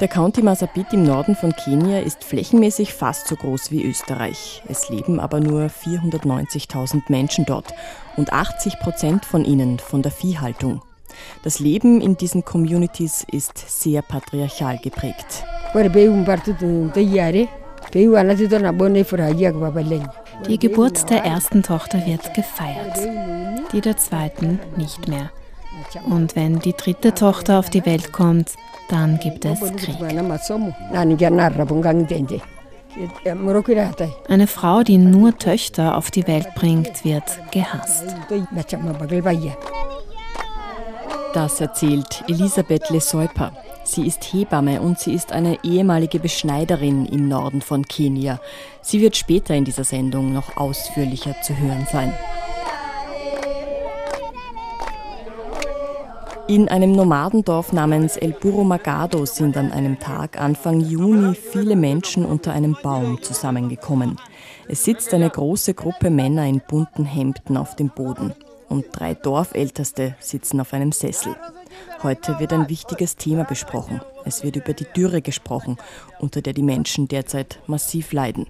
Der County Masabit im Norden von Kenia ist flächenmäßig fast so groß wie Österreich. Es leben aber nur 490.000 Menschen dort und 80 Prozent von ihnen von der Viehhaltung. Das Leben in diesen Communities ist sehr patriarchal geprägt. Die Geburt der ersten Tochter wird gefeiert, die der zweiten nicht mehr. Und wenn die dritte Tochter auf die Welt kommt, dann gibt es Krieg. Eine Frau, die nur Töchter auf die Welt bringt, wird gehasst. Das erzählt Elisabeth Lesäuper. Sie ist Hebamme und sie ist eine ehemalige Beschneiderin im Norden von Kenia. Sie wird später in dieser Sendung noch ausführlicher zu hören sein. In einem Nomadendorf namens El Burro Magado sind an einem Tag Anfang Juni viele Menschen unter einem Baum zusammengekommen. Es sitzt eine große Gruppe Männer in bunten Hemden auf dem Boden und drei Dorfälteste sitzen auf einem Sessel. Heute wird ein wichtiges Thema besprochen. Es wird über die Dürre gesprochen, unter der die Menschen derzeit massiv leiden.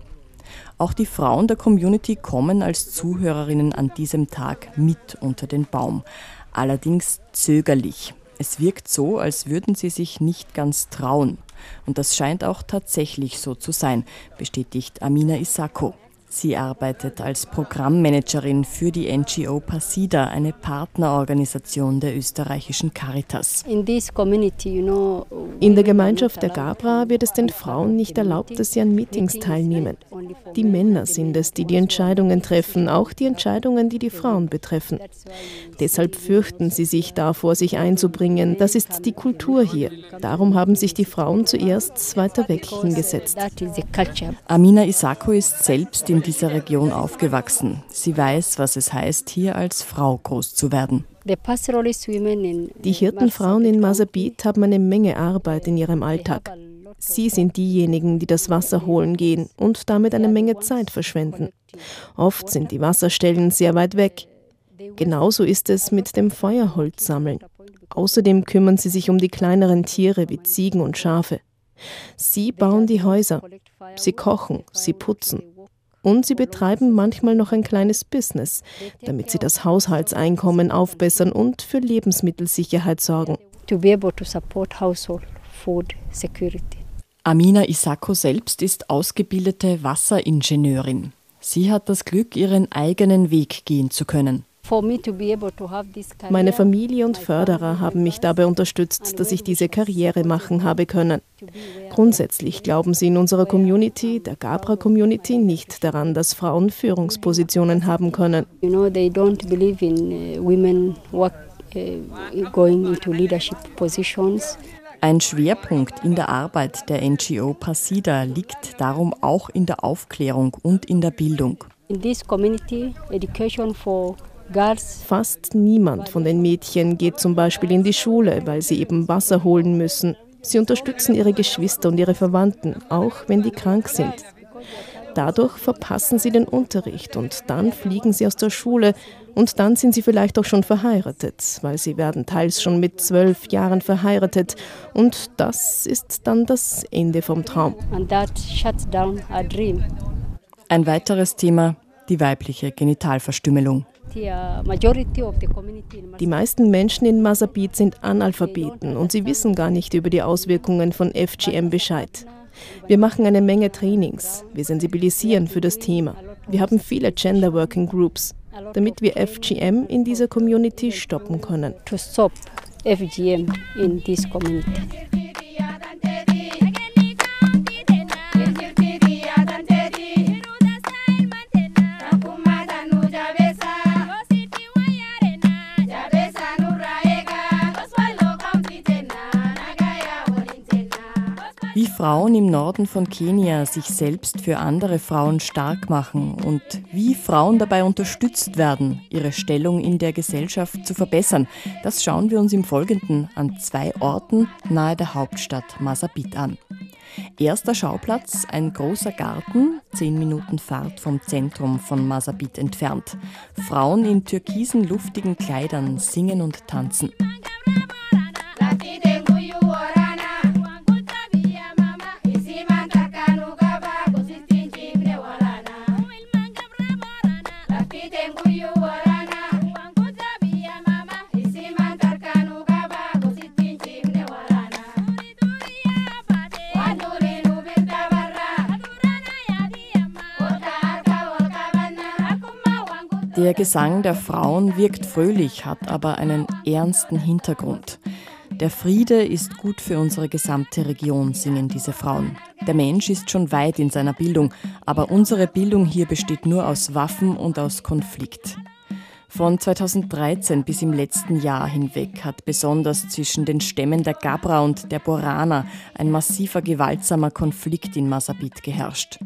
Auch die Frauen der Community kommen als Zuhörerinnen an diesem Tag mit unter den Baum allerdings zögerlich. Es wirkt so, als würden sie sich nicht ganz trauen. Und das scheint auch tatsächlich so zu sein, bestätigt Amina Isako. Sie arbeitet als Programmmanagerin für die NGO Pasida, eine Partnerorganisation der österreichischen Caritas. In der Gemeinschaft der Gabra wird es den Frauen nicht erlaubt, dass sie an Meetings teilnehmen. Die Männer sind es, die die Entscheidungen treffen, auch die Entscheidungen, die die Frauen betreffen. Deshalb fürchten sie sich davor, sich einzubringen. Das ist die Kultur hier. Darum haben sich die Frauen zuerst weiter weg hingesetzt. Amina Isako ist selbst in in dieser Region aufgewachsen. Sie weiß, was es heißt, hier als Frau groß zu werden. Die Hirtenfrauen in Masabit haben eine Menge Arbeit in ihrem Alltag. Sie sind diejenigen, die das Wasser holen gehen und damit eine Menge Zeit verschwenden. Oft sind die Wasserstellen sehr weit weg. Genauso ist es mit dem Feuerholz sammeln. Außerdem kümmern sie sich um die kleineren Tiere wie Ziegen und Schafe. Sie bauen die Häuser, sie kochen, sie putzen und sie betreiben manchmal noch ein kleines Business, damit sie das Haushaltseinkommen aufbessern und für Lebensmittelsicherheit sorgen. Amina Isako selbst ist ausgebildete Wasseringenieurin. Sie hat das Glück, ihren eigenen Weg gehen zu können. Meine Familie und Förderer haben mich dabei unterstützt, dass ich diese Karriere machen habe können. Grundsätzlich glauben sie in unserer Community, der Gabra-Community, nicht daran, dass Frauen Führungspositionen haben können. Uh, uh, Ein Schwerpunkt in der Arbeit der NGO Pasida liegt darum auch in der Aufklärung und in der Bildung. In this community, education for Fast niemand von den Mädchen geht zum Beispiel in die Schule, weil sie eben Wasser holen müssen. Sie unterstützen ihre Geschwister und ihre Verwandten, auch wenn die krank sind. Dadurch verpassen sie den Unterricht und dann fliegen sie aus der Schule und dann sind sie vielleicht auch schon verheiratet, weil sie werden teils schon mit zwölf Jahren verheiratet und das ist dann das Ende vom Traum. Ein weiteres Thema, die weibliche Genitalverstümmelung. Die meisten Menschen in Masabit sind Analphabeten und sie wissen gar nicht über die Auswirkungen von FGM Bescheid. Wir machen eine Menge Trainings, wir sensibilisieren für das Thema. Wir haben viele Gender Working Groups, damit wir FGM in dieser Community stoppen können. FGM in this community. Frauen im Norden von Kenia sich selbst für andere Frauen stark machen und wie Frauen dabei unterstützt werden, ihre Stellung in der Gesellschaft zu verbessern, das schauen wir uns im Folgenden an zwei Orten nahe der Hauptstadt Masabit an. Erster Schauplatz, ein großer Garten, zehn Minuten Fahrt vom Zentrum von Masabit entfernt. Frauen in türkisen, luftigen Kleidern singen und tanzen. Der Gesang der Frauen wirkt fröhlich, hat aber einen ernsten Hintergrund. Der Friede ist gut für unsere gesamte Region, singen diese Frauen. Der Mensch ist schon weit in seiner Bildung, aber unsere Bildung hier besteht nur aus Waffen und aus Konflikt. Von 2013 bis im letzten Jahr hinweg hat besonders zwischen den Stämmen der Gabra und der Borana ein massiver gewaltsamer Konflikt in Masabit geherrscht.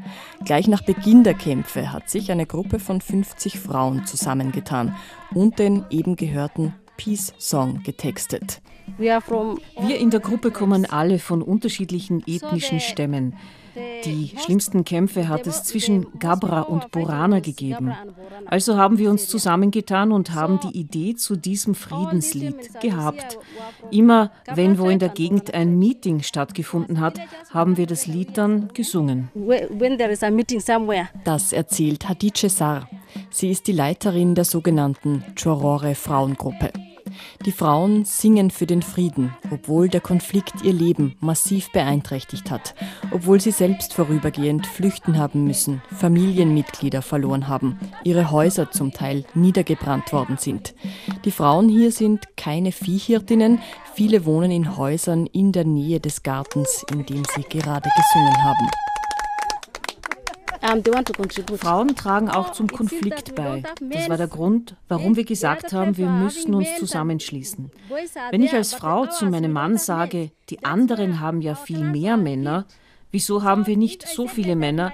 Gleich nach Beginn der Kämpfe hat sich eine Gruppe von 50 Frauen zusammengetan und den eben gehörten Peace Song getextet. Wir in der Gruppe kommen alle von unterschiedlichen ethnischen Stämmen. Die schlimmsten Kämpfe hat es zwischen Gabra und Borana gegeben. Also haben wir uns zusammengetan und haben die Idee zu diesem Friedenslied gehabt. Immer wenn wo in der Gegend ein Meeting stattgefunden hat, haben wir das Lied dann gesungen. Das erzählt Hadice Sar. Sie ist die Leiterin der sogenannten Chorore Frauengruppe. Die Frauen singen für den Frieden, obwohl der Konflikt ihr Leben massiv beeinträchtigt hat, obwohl sie selbst vorübergehend flüchten haben müssen, Familienmitglieder verloren haben, ihre Häuser zum Teil niedergebrannt worden sind. Die Frauen hier sind keine Viehhirtinnen, viele wohnen in Häusern in der Nähe des Gartens, in dem sie gerade gesungen haben. Frauen tragen auch zum Konflikt bei. Das war der Grund, warum wir gesagt haben, wir müssen uns zusammenschließen. Wenn ich als Frau zu meinem Mann sage, die anderen haben ja viel mehr Männer, wieso haben wir nicht so viele Männer,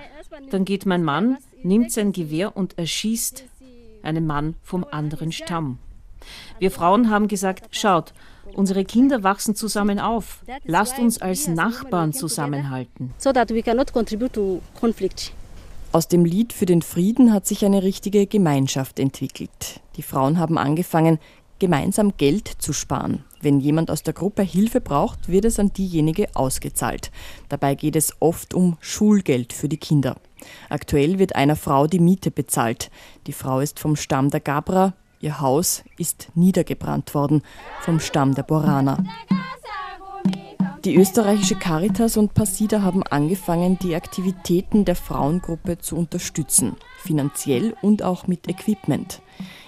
dann geht mein Mann, nimmt sein Gewehr und erschießt einen Mann vom anderen Stamm. Wir Frauen haben gesagt, schaut, unsere Kinder wachsen zusammen auf. Lasst uns als Nachbarn zusammenhalten. So that we cannot contribute to conflict. Aus dem Lied für den Frieden hat sich eine richtige Gemeinschaft entwickelt. Die Frauen haben angefangen, gemeinsam Geld zu sparen. Wenn jemand aus der Gruppe Hilfe braucht, wird es an diejenige ausgezahlt. Dabei geht es oft um Schulgeld für die Kinder. Aktuell wird einer Frau die Miete bezahlt. Die Frau ist vom Stamm der Gabra, ihr Haus ist niedergebrannt worden vom Stamm der Borana. Die österreichische Caritas und Pasida haben angefangen, die Aktivitäten der Frauengruppe zu unterstützen, finanziell und auch mit Equipment.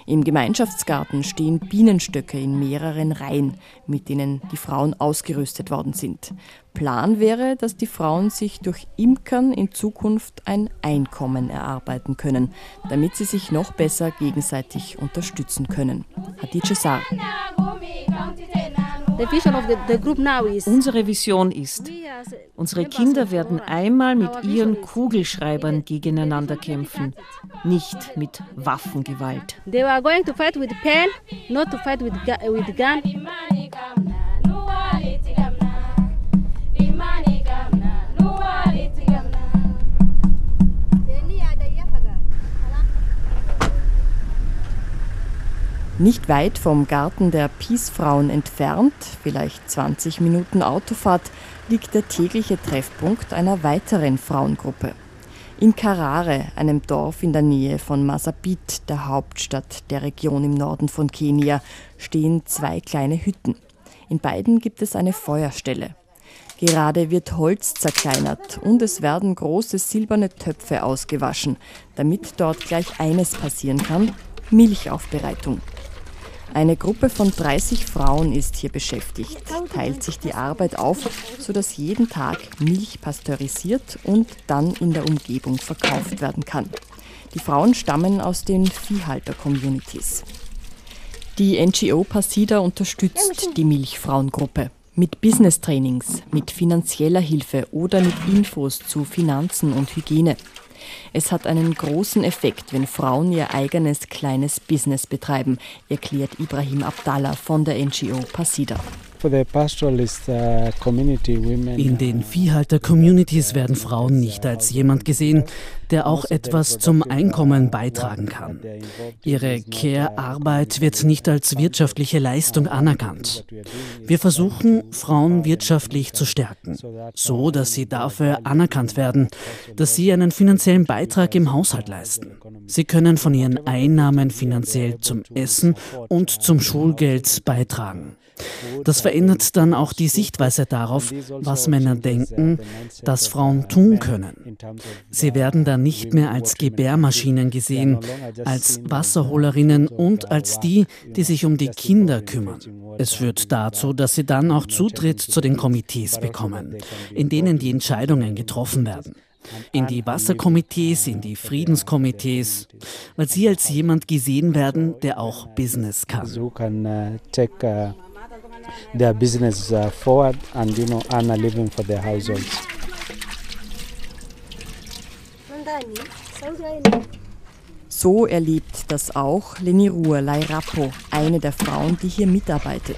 Im Gemeinschaftsgarten stehen Bienenstöcke in mehreren Reihen, mit denen die Frauen ausgerüstet worden sind. Plan wäre, dass die Frauen sich durch Imkern in Zukunft ein Einkommen erarbeiten können, damit sie sich noch besser gegenseitig unterstützen können. Hadice Saar. Unsere Vision ist, unsere Kinder werden einmal mit ihren Kugelschreibern gegeneinander kämpfen, nicht mit Waffengewalt. They are going to fight with pen, not to fight with, with gun. Nicht weit vom Garten der Peace-Frauen entfernt, vielleicht 20 Minuten Autofahrt, liegt der tägliche Treffpunkt einer weiteren Frauengruppe. In Karare, einem Dorf in der Nähe von Masabit, der Hauptstadt der Region im Norden von Kenia, stehen zwei kleine Hütten. In beiden gibt es eine Feuerstelle. Gerade wird Holz zerkleinert und es werden große silberne Töpfe ausgewaschen, damit dort gleich eines passieren kann, Milchaufbereitung. Eine Gruppe von 30 Frauen ist hier beschäftigt, teilt sich die Arbeit auf, sodass jeden Tag Milch pasteurisiert und dann in der Umgebung verkauft werden kann. Die Frauen stammen aus den Viehhalter-Communities. Die NGO Pasida unterstützt die Milchfrauengruppe mit Business-Trainings, mit finanzieller Hilfe oder mit Infos zu Finanzen und Hygiene. Es hat einen großen Effekt, wenn Frauen ihr eigenes kleines Business betreiben, erklärt Ibrahim Abdallah von der NGO Pasida. In den Viehhalter-Communities werden Frauen nicht als jemand gesehen, der auch etwas zum Einkommen beitragen kann. Ihre Care-Arbeit wird nicht als wirtschaftliche Leistung anerkannt. Wir versuchen, Frauen wirtschaftlich zu stärken, so dass sie dafür anerkannt werden, dass sie einen finanziellen Beitrag im Haushalt leisten. Sie können von ihren Einnahmen finanziell zum Essen und zum Schulgeld beitragen. Das verändert dann auch die Sichtweise darauf, was Männer denken, dass Frauen tun können. Sie werden dann nicht mehr als Gebärmaschinen gesehen, als Wasserholerinnen und als die, die sich um die Kinder kümmern. Es führt dazu, dass sie dann auch Zutritt zu den Komitees bekommen, in denen die Entscheidungen getroffen werden in die Wasserkomitees, in die Friedenskomitees, weil sie als jemand gesehen werden, der auch Business kann their business uh, forward and you know earn a living for their households. So erlebt das auch Leni Ruhr Lairapo, eine der Frauen, die hier mitarbeitet.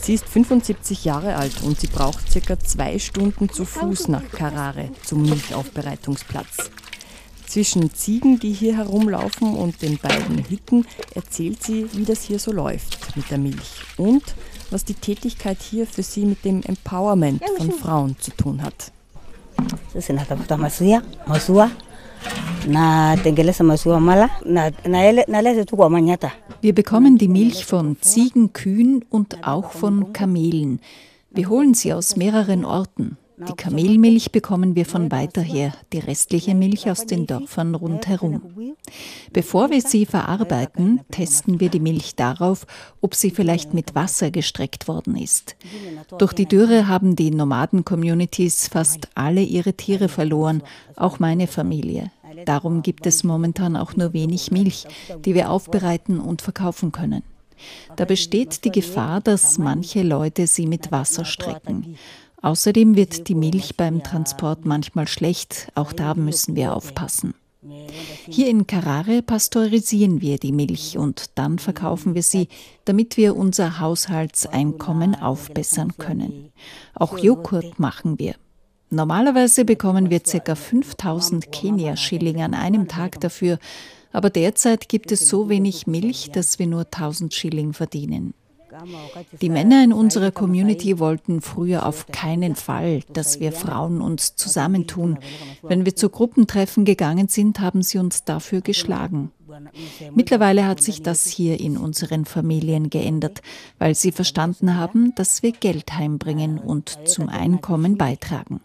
Sie ist 75 Jahre alt und sie braucht circa zwei Stunden zu Fuß nach Carrare zum Milchaufbereitungsplatz. Zwischen Ziegen, die hier herumlaufen, und den beiden Hütten erzählt sie, wie das hier so läuft mit der Milch und was die Tätigkeit hier für sie mit dem Empowerment von Frauen zu tun hat. Wir bekommen die Milch von Ziegen, Kühen und auch von Kamelen. Wir holen sie aus mehreren Orten. Die Kamelmilch bekommen wir von weiter her, die restliche Milch aus den Dörfern rundherum. Bevor wir sie verarbeiten, testen wir die Milch darauf, ob sie vielleicht mit Wasser gestreckt worden ist. Durch die Dürre haben die Nomaden-Communities fast alle ihre Tiere verloren, auch meine Familie. Darum gibt es momentan auch nur wenig Milch, die wir aufbereiten und verkaufen können. Da besteht die Gefahr, dass manche Leute sie mit Wasser strecken. Außerdem wird die Milch beim Transport manchmal schlecht, auch da müssen wir aufpassen. Hier in Carrare pasteurisieren wir die Milch und dann verkaufen wir sie, damit wir unser Haushaltseinkommen aufbessern können. Auch Joghurt machen wir. Normalerweise bekommen wir ca. 5000 Kenia-Schilling an einem Tag dafür, aber derzeit gibt es so wenig Milch, dass wir nur 1000 Schilling verdienen. Die Männer in unserer Community wollten früher auf keinen Fall, dass wir Frauen uns zusammentun. Wenn wir zu Gruppentreffen gegangen sind, haben sie uns dafür geschlagen. Mittlerweile hat sich das hier in unseren Familien geändert, weil sie verstanden haben, dass wir Geld heimbringen und zum Einkommen beitragen.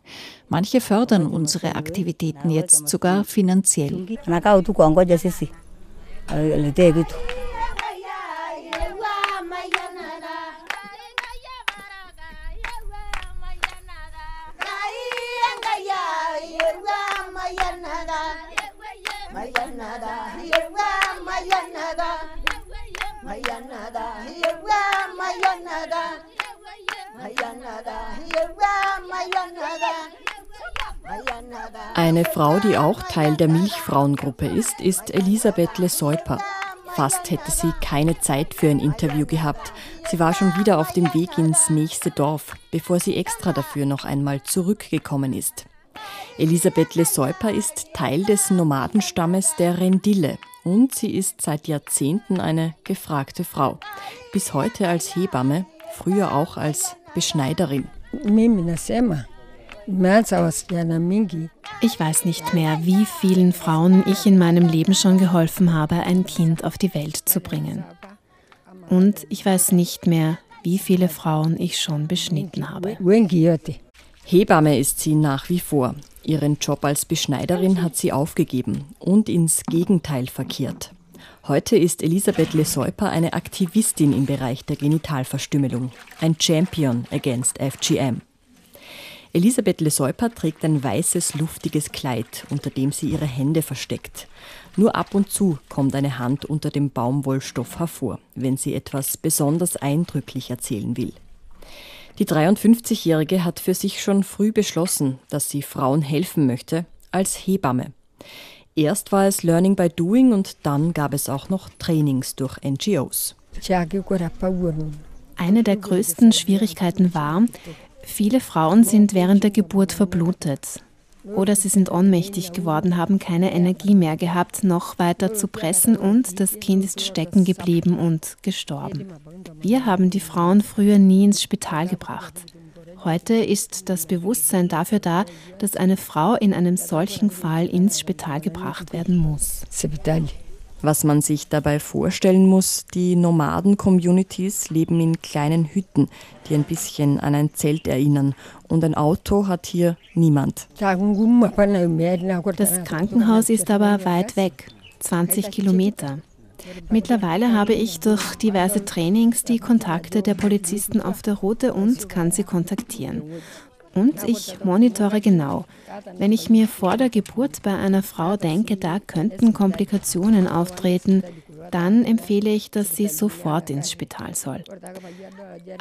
Manche fördern unsere Aktivitäten jetzt sogar finanziell. Eine Frau, die auch Teil der Milchfrauengruppe ist, ist Elisabeth Leseuper. Fast hätte sie keine Zeit für ein Interview gehabt. Sie war schon wieder auf dem Weg ins nächste Dorf, bevor sie extra dafür noch einmal zurückgekommen ist. Elisabeth Leseuper ist Teil des Nomadenstammes der Rendille und sie ist seit Jahrzehnten eine gefragte Frau. Bis heute als Hebamme, früher auch als Beschneiderin. Ich weiß nicht mehr, wie vielen Frauen ich in meinem Leben schon geholfen habe, ein Kind auf die Welt zu bringen. Und ich weiß nicht mehr, wie viele Frauen ich schon beschnitten habe. Hebamme ist sie nach wie vor. Ihren Job als Beschneiderin hat sie aufgegeben und ins Gegenteil verkehrt. Heute ist Elisabeth Leseuper eine Aktivistin im Bereich der Genitalverstümmelung, ein Champion against FGM. Elisabeth Leseuper trägt ein weißes, luftiges Kleid, unter dem sie ihre Hände versteckt. Nur ab und zu kommt eine Hand unter dem Baumwollstoff hervor, wenn sie etwas besonders eindrücklich erzählen will. Die 53-Jährige hat für sich schon früh beschlossen, dass sie Frauen helfen möchte, als Hebamme. Erst war es Learning by Doing und dann gab es auch noch Trainings durch NGOs. Eine der größten Schwierigkeiten war, viele Frauen sind während der Geburt verblutet. Oder sie sind ohnmächtig geworden, haben keine Energie mehr gehabt, noch weiter zu pressen und das Kind ist stecken geblieben und gestorben. Wir haben die Frauen früher nie ins Spital gebracht. Heute ist das Bewusstsein dafür da, dass eine Frau in einem solchen Fall ins Spital gebracht werden muss. Was man sich dabei vorstellen muss, die Nomaden-Communities leben in kleinen Hütten, die ein bisschen an ein Zelt erinnern. Und ein Auto hat hier niemand. Das Krankenhaus ist aber weit weg, 20 Kilometer. Mittlerweile habe ich durch diverse Trainings die Kontakte der Polizisten auf der Route und kann sie kontaktieren. Und ich monitore genau. Wenn ich mir vor der Geburt bei einer Frau denke, da könnten Komplikationen auftreten, dann empfehle ich, dass sie sofort ins Spital soll.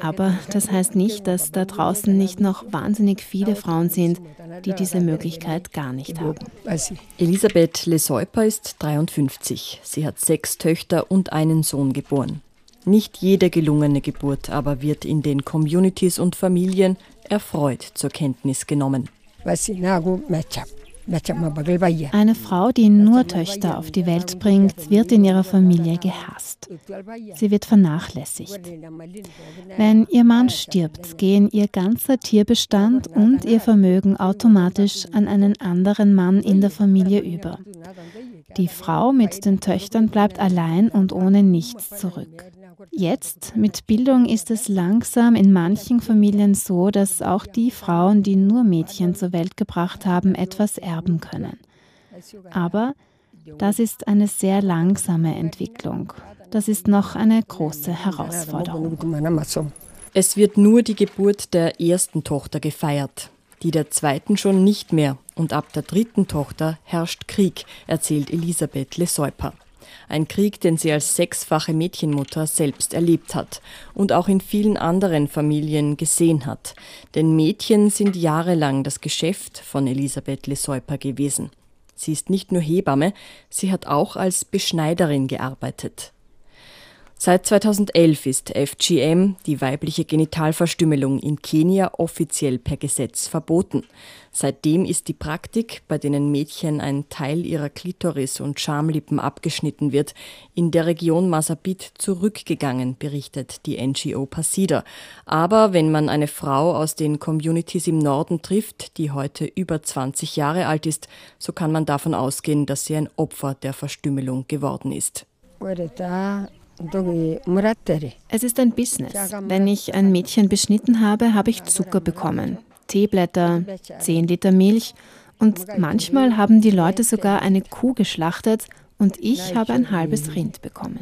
Aber das heißt nicht, dass da draußen nicht noch wahnsinnig viele Frauen sind, die diese Möglichkeit gar nicht haben. Elisabeth Leseuper ist 53. Sie hat sechs Töchter und einen Sohn geboren. Nicht jede gelungene Geburt aber wird in den Communities und Familien erfreut zur Kenntnis genommen. Eine Frau, die nur Töchter auf die Welt bringt, wird in ihrer Familie gehasst. Sie wird vernachlässigt. Wenn ihr Mann stirbt, gehen ihr ganzer Tierbestand und ihr Vermögen automatisch an einen anderen Mann in der Familie über. Die Frau mit den Töchtern bleibt allein und ohne nichts zurück. Jetzt mit Bildung ist es langsam in manchen Familien so, dass auch die Frauen, die nur Mädchen zur Welt gebracht haben, etwas erben können. Aber das ist eine sehr langsame Entwicklung. Das ist noch eine große Herausforderung. Es wird nur die Geburt der ersten Tochter gefeiert, die der zweiten schon nicht mehr. Und ab der dritten Tochter herrscht Krieg, erzählt Elisabeth Leseuper. Ein Krieg, den sie als sechsfache Mädchenmutter selbst erlebt hat und auch in vielen anderen Familien gesehen hat. Denn Mädchen sind jahrelang das Geschäft von Elisabeth Leseuper gewesen. Sie ist nicht nur Hebamme, sie hat auch als Beschneiderin gearbeitet. Seit 2011 ist FGM, die weibliche Genitalverstümmelung in Kenia, offiziell per Gesetz verboten. Seitdem ist die Praktik, bei denen Mädchen ein Teil ihrer Klitoris und Schamlippen abgeschnitten wird, in der Region Masabit zurückgegangen, berichtet die NGO Pasida. Aber wenn man eine Frau aus den Communities im Norden trifft, die heute über 20 Jahre alt ist, so kann man davon ausgehen, dass sie ein Opfer der Verstümmelung geworden ist. Es ist ein Business. Wenn ich ein Mädchen beschnitten habe, habe ich Zucker bekommen, Teeblätter, 10 Liter Milch und manchmal haben die Leute sogar eine Kuh geschlachtet und ich habe ein halbes Rind bekommen.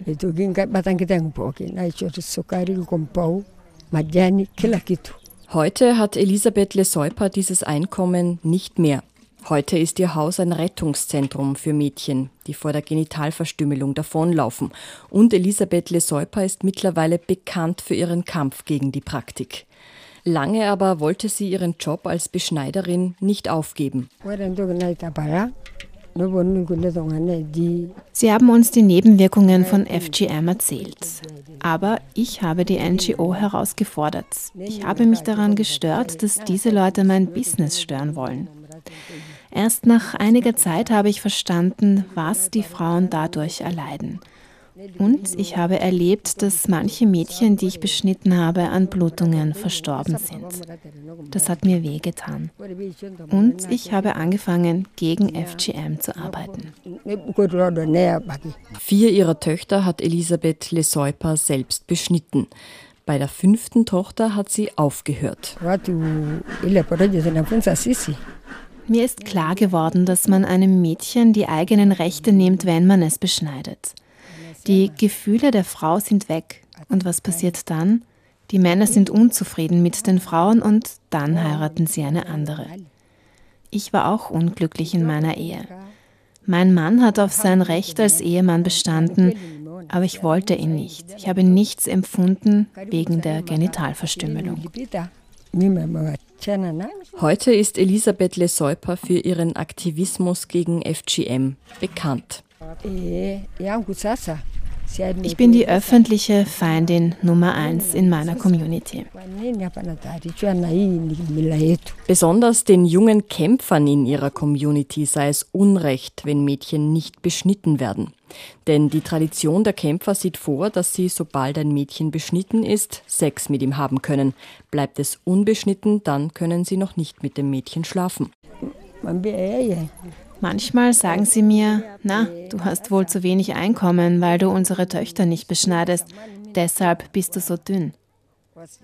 Heute hat Elisabeth Leseuper dieses Einkommen nicht mehr. Heute ist ihr Haus ein Rettungszentrum für Mädchen, die vor der Genitalverstümmelung davonlaufen. Und Elisabeth Leseuper ist mittlerweile bekannt für ihren Kampf gegen die Praktik. Lange aber wollte sie ihren Job als Beschneiderin nicht aufgeben. Sie haben uns die Nebenwirkungen von FGM erzählt. Aber ich habe die NGO herausgefordert. Ich habe mich daran gestört, dass diese Leute mein Business stören wollen. Erst nach einiger Zeit habe ich verstanden, was die Frauen dadurch erleiden. Und ich habe erlebt, dass manche Mädchen, die ich beschnitten habe, an Blutungen verstorben sind. Das hat mir wehgetan. Und ich habe angefangen, gegen FGM zu arbeiten. Vier ihrer Töchter hat Elisabeth Leseuper selbst beschnitten. Bei der fünften Tochter hat sie aufgehört. Mir ist klar geworden, dass man einem Mädchen die eigenen Rechte nimmt, wenn man es beschneidet. Die Gefühle der Frau sind weg. Und was passiert dann? Die Männer sind unzufrieden mit den Frauen und dann heiraten sie eine andere. Ich war auch unglücklich in meiner Ehe. Mein Mann hat auf sein Recht als Ehemann bestanden, aber ich wollte ihn nicht. Ich habe nichts empfunden wegen der Genitalverstümmelung. Heute ist Elisabeth Leseuper für ihren Aktivismus gegen FGM bekannt. Ich bin die öffentliche Feindin Nummer eins in meiner Community. Besonders den jungen Kämpfern in ihrer Community sei es Unrecht, wenn Mädchen nicht beschnitten werden. Denn die Tradition der Kämpfer sieht vor, dass sie, sobald ein Mädchen beschnitten ist, Sex mit ihm haben können. Bleibt es unbeschnitten, dann können sie noch nicht mit dem Mädchen schlafen. Manchmal sagen sie mir, na, du hast wohl zu wenig Einkommen, weil du unsere Töchter nicht beschneidest, deshalb bist du so dünn.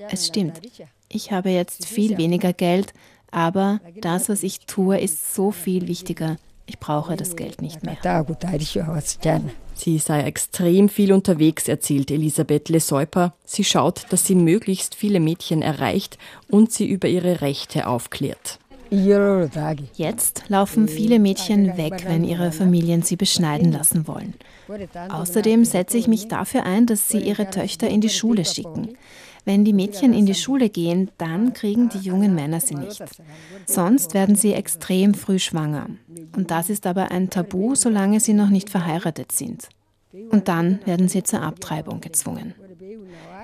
Es stimmt, ich habe jetzt viel weniger Geld, aber das, was ich tue, ist so viel wichtiger. Ich brauche das Geld nicht mehr. Sie sei extrem viel unterwegs, erzählt Elisabeth Leseuper. Sie schaut, dass sie möglichst viele Mädchen erreicht und sie über ihre Rechte aufklärt. Jetzt laufen viele Mädchen weg, wenn ihre Familien sie beschneiden lassen wollen. Außerdem setze ich mich dafür ein, dass sie ihre Töchter in die Schule schicken. Wenn die Mädchen in die Schule gehen, dann kriegen die jungen Männer sie nicht. Sonst werden sie extrem früh schwanger. Und das ist aber ein Tabu, solange sie noch nicht verheiratet sind. Und dann werden sie zur Abtreibung gezwungen.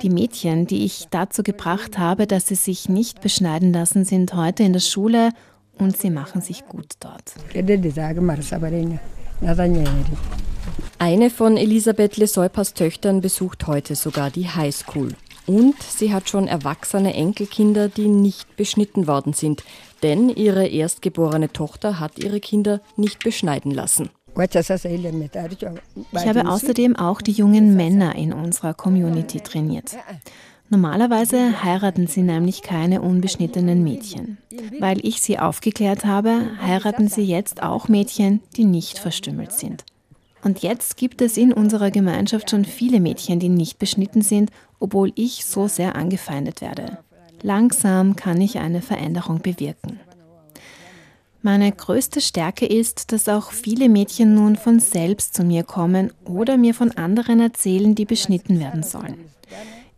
Die Mädchen, die ich dazu gebracht habe, dass sie sich nicht beschneiden lassen, sind heute in der Schule und sie machen sich gut dort. Eine von Elisabeth Leseupas Töchtern besucht heute sogar die Highschool. Und sie hat schon erwachsene Enkelkinder, die nicht beschnitten worden sind, denn ihre erstgeborene Tochter hat ihre Kinder nicht beschneiden lassen. Ich habe außerdem auch die jungen Männer in unserer Community trainiert. Normalerweise heiraten sie nämlich keine unbeschnittenen Mädchen. Weil ich sie aufgeklärt habe, heiraten sie jetzt auch Mädchen, die nicht verstümmelt sind. Und jetzt gibt es in unserer Gemeinschaft schon viele Mädchen, die nicht beschnitten sind, obwohl ich so sehr angefeindet werde. Langsam kann ich eine Veränderung bewirken. Meine größte Stärke ist, dass auch viele Mädchen nun von selbst zu mir kommen oder mir von anderen erzählen, die beschnitten werden sollen.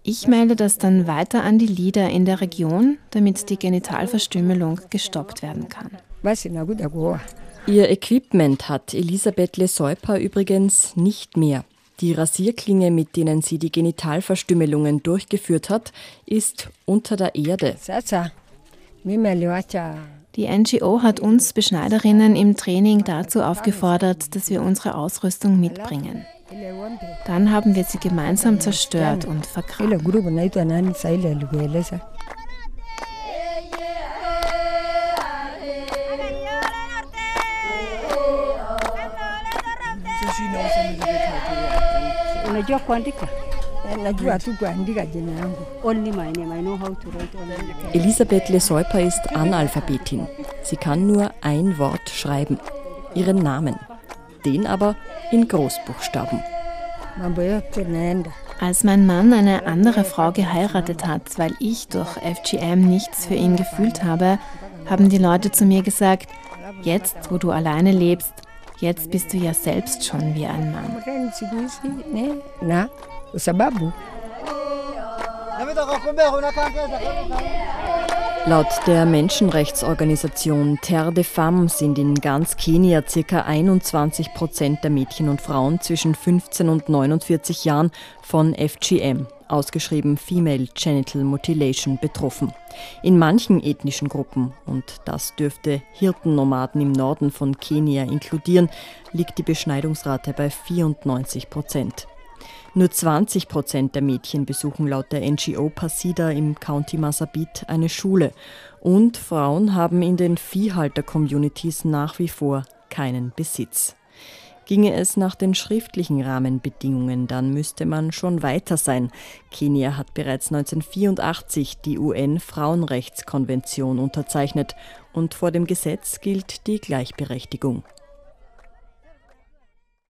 Ich melde das dann weiter an die Leader in der Region, damit die Genitalverstümmelung gestoppt werden kann. Ihr Equipment hat Elisabeth Leseuper übrigens nicht mehr. Die Rasierklinge, mit denen sie die Genitalverstümmelungen durchgeführt hat, ist unter der Erde. Die NGO hat uns Beschneiderinnen im Training dazu aufgefordert, dass wir unsere Ausrüstung mitbringen. Dann haben wir sie gemeinsam zerstört und vergraben. Elisabeth Leseuper ist Analphabetin. Sie kann nur ein Wort schreiben. Ihren Namen. Den aber in Großbuchstaben. Als mein Mann eine andere Frau geheiratet hat, weil ich durch FGM nichts für ihn gefühlt habe, haben die Leute zu mir gesagt, jetzt, wo du alleine lebst, jetzt bist du ja selbst schon wie ein Mann kwa sababu Laut der Menschenrechtsorganisation Terre des Femmes sind in ganz Kenia ca. 21 Prozent der Mädchen und Frauen zwischen 15 und 49 Jahren von FGM, ausgeschrieben Female Genital Mutilation, betroffen. In manchen ethnischen Gruppen, und das dürfte Hirtennomaden im Norden von Kenia inkludieren, liegt die Beschneidungsrate bei 94 Prozent. Nur 20 Prozent der Mädchen besuchen laut der NGO Pasida im County Masabit eine Schule und Frauen haben in den Viehhalter-Communities nach wie vor keinen Besitz. Ginge es nach den schriftlichen Rahmenbedingungen, dann müsste man schon weiter sein. Kenia hat bereits 1984 die UN-Frauenrechtskonvention unterzeichnet und vor dem Gesetz gilt die Gleichberechtigung.